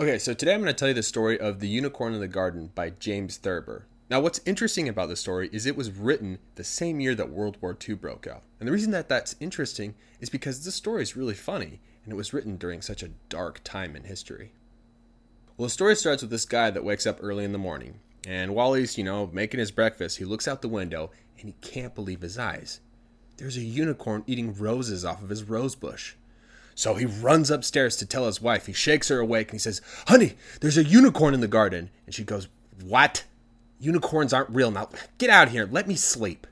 Okay, so today I'm going to tell you the story of The Unicorn in the Garden by James Thurber. Now, what's interesting about the story is it was written the same year that World War II broke out. And the reason that that's interesting is because this story is really funny and it was written during such a dark time in history. Well, the story starts with this guy that wakes up early in the morning. And while he's, you know, making his breakfast, he looks out the window and he can't believe his eyes. There's a unicorn eating roses off of his rose bush. So he runs upstairs to tell his wife. He shakes her awake and he says, Honey, there's a unicorn in the garden. And she goes, What? Unicorns aren't real. Now get out here. Let me sleep.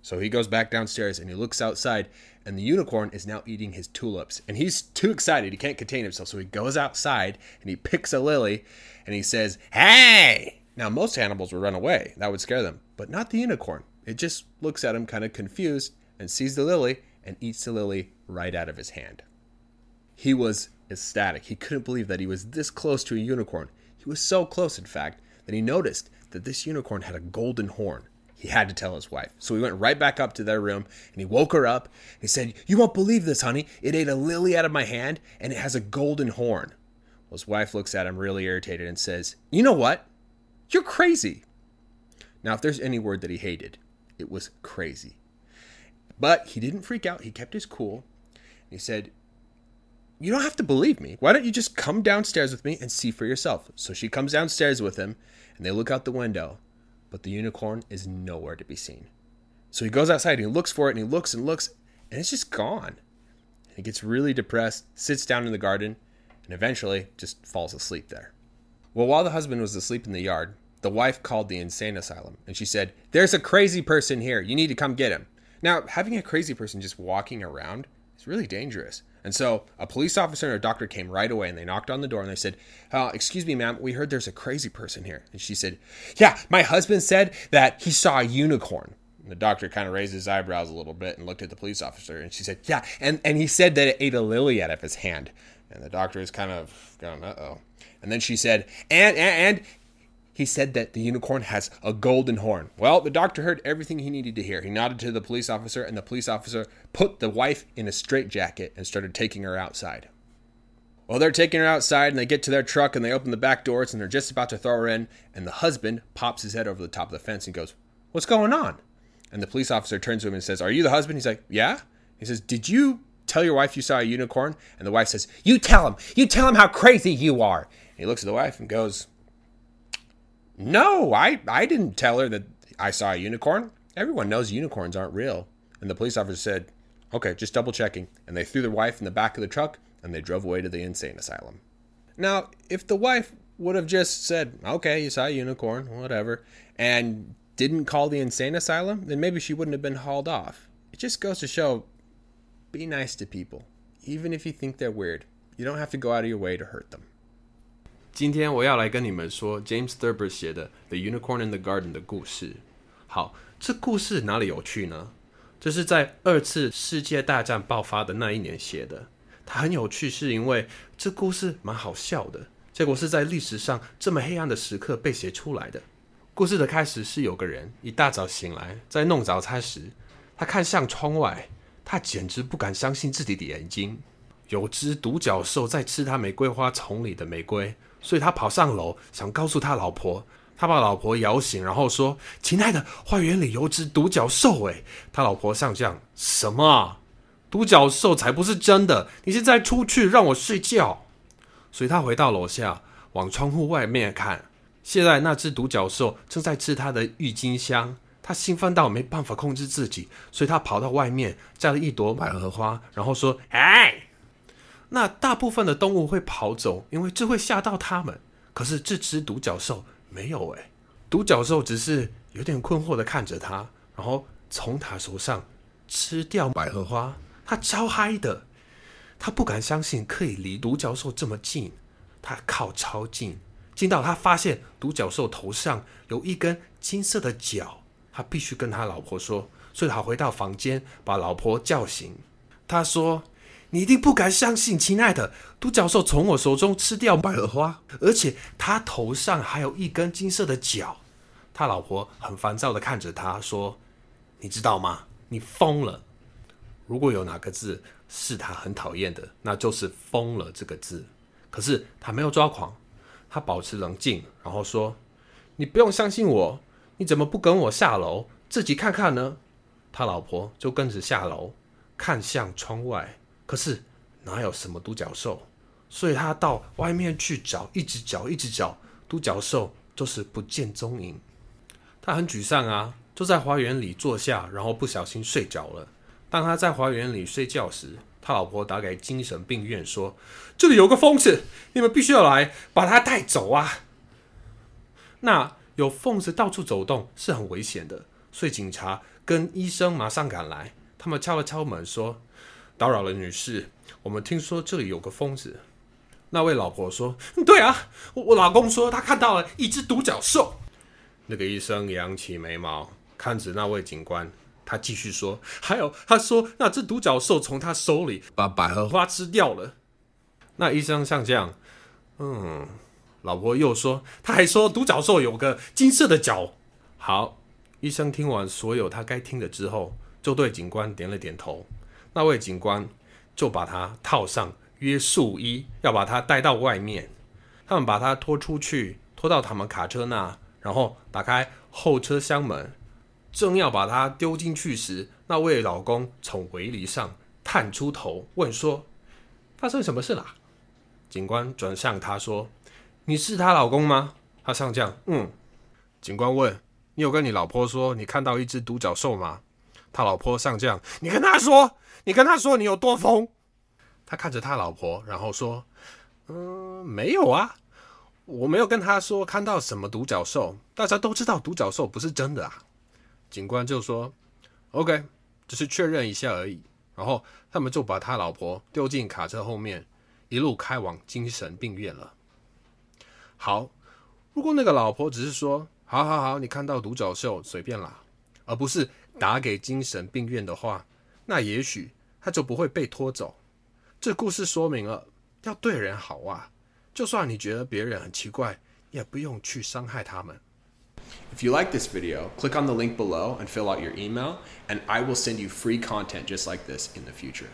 So he goes back downstairs and he looks outside, and the unicorn is now eating his tulips. And he's too excited. He can't contain himself. So he goes outside and he picks a lily and he says, Hey! Now, most animals would run away. That would scare them, but not the unicorn. It just looks at him kind of confused and sees the lily and eats the lily right out of his hand. He was ecstatic. He couldn't believe that he was this close to a unicorn. He was so close, in fact, that he noticed that this unicorn had a golden horn. He had to tell his wife. So he went right back up to their room and he woke her up. He said, You won't believe this, honey. It ate a lily out of my hand and it has a golden horn. Well, his wife looks at him really irritated and says, You know what? You're crazy. Now, if there's any word that he hated, it was crazy. But he didn't freak out. He kept his cool. And he said, you don't have to believe me. Why don't you just come downstairs with me and see for yourself? So she comes downstairs with him, and they look out the window, but the unicorn is nowhere to be seen. So he goes outside and he looks for it, and he looks and looks, and it's just gone. He gets really depressed, sits down in the garden, and eventually just falls asleep there. Well, while the husband was asleep in the yard, the wife called the insane asylum, and she said, There's a crazy person here. You need to come get him. Now, having a crazy person just walking around is really dangerous. And so a police officer and a doctor came right away and they knocked on the door and they said, uh, Excuse me, ma'am, we heard there's a crazy person here. And she said, Yeah, my husband said that he saw a unicorn. And the doctor kind of raised his eyebrows a little bit and looked at the police officer and she said, Yeah, and, and he said that it ate a lily out of his hand. And the doctor is kind of going, Uh oh. And then she said, and, and, and he said that the unicorn has a golden horn. Well, the doctor heard everything he needed to hear. He nodded to the police officer, and the police officer put the wife in a straitjacket and started taking her outside. Well, they're taking her outside, and they get to their truck, and they open the back doors, and they're just about to throw her in, and the husband pops his head over the top of the fence and goes, What's going on? And the police officer turns to him and says, Are you the husband? He's like, Yeah. He says, Did you tell your wife you saw a unicorn? And the wife says, You tell him. You tell him how crazy you are. And he looks at the wife and goes, no, I, I didn't tell her that I saw a unicorn. Everyone knows unicorns aren't real. And the police officer said, Okay, just double checking. And they threw their wife in the back of the truck and they drove away to the insane asylum. Now, if the wife would have just said, Okay, you saw a unicorn, whatever, and didn't call the insane asylum, then maybe she wouldn't have been hauled off. It just goes to show be nice to people, even if you think they're weird. You don't have to go out of your way to hurt them. 今天我要来跟你们说 James Thurber 写的《The Unicorn in the Garden》的故事。好，这故事哪里有趣呢？这是在二次世界大战爆发的那一年写的。它很有趣，是因为这故事蛮好笑的。结果是在历史上这么黑暗的时刻被写出来的。故事的开始是有个人一大早醒来，在弄早餐时，他看向窗外，他简直不敢相信自己的眼睛。有只独角兽在吃他玫瑰花丛里的玫瑰。所以他跑上楼，想告诉他老婆。他把老婆摇醒，然后说：“亲爱的，花园里有只独角兽。”诶，他老婆上将什么？独角兽才不是真的！你现在出去让我睡觉。所以他回到楼下，往窗户外面看。现在那只独角兽正在吃他的郁金香。他兴奋到没办法控制自己，所以他跑到外面摘了一朵百合花，然后说：“哎。”那大部分的动物会跑走，因为这会吓到它们。可是这只独角兽没有诶，独角兽只是有点困惑的看着它，然后从它手上吃掉百合花。它超嗨的，它不敢相信可以离独角兽这么近。它靠超近，近到他发现独角兽头上有一根金色的角。他必须跟他老婆说，所以他回到房间把老婆叫醒。他说。你一定不敢相信，亲爱的，独角兽从我手中吃掉百合花，而且他头上还有一根金色的角。他老婆很烦躁的看着他说：“你知道吗？你疯了！如果有哪个字是他很讨厌的，那就是‘疯了’这个字。可是他没有抓狂，他保持冷静，然后说：“你不用相信我，你怎么不跟我下楼自己看看呢？”他老婆就跟着下楼，看向窗外，可是哪有什么独角兽？所以他到外面去找，一直找，一直找，独角兽就是不见踪影。他很沮丧啊，就在花园里坐下，然后不小心睡着了。当他在花园里睡觉时，他老婆打给精神病院说：“这里有个疯子，你们必须要来把他带走啊！”那有疯子到处走动是很危险的，所以警察跟医生马上赶来。他们敲了敲门说：“打扰了，女士，我们听说这里有个疯子。”那位老婆说：“对啊，我我老公说他看到了一只独角兽。”那个医生扬起眉毛，看着那位警官，他继续说：“还有，他说那只独角兽从他手里把百合花吃掉了。”那医生像这样，嗯，老婆又说：“他还说独角兽有个金色的角。”好，医生听完所有他该听的之后，就对警官点了点头。那位警官就把他套上。约束衣要把他带到外面，他们把他拖出去，拖到他们卡车那，然后打开后车厢门，正要把他丢进去时，那位老公从围篱上探出头，问说：“发生什么事啦？”警官转向他说：“你是她老公吗？”他上将：“嗯。”警官问：“你有跟你老婆说你看到一只独角兽吗？”他老婆上将：“你跟他说，你跟他说你有多疯。”他看着他老婆，然后说：“嗯，没有啊，我没有跟他说看到什么独角兽。大家都知道独角兽不是真的啊。”警官就说：“OK，只是确认一下而已。”然后他们就把他老婆丢进卡车后面，一路开往精神病院了。好，如果那个老婆只是说“好好好，你看到独角兽随便啦”，而不是打给精神病院的话，那也许他就不会被拖走。这故事说明了要对人好啊，就算你觉得别人很奇怪，也不用去伤害他们。If you like this video, click on the link below and fill out your email, and I will send you free content just like this in the future.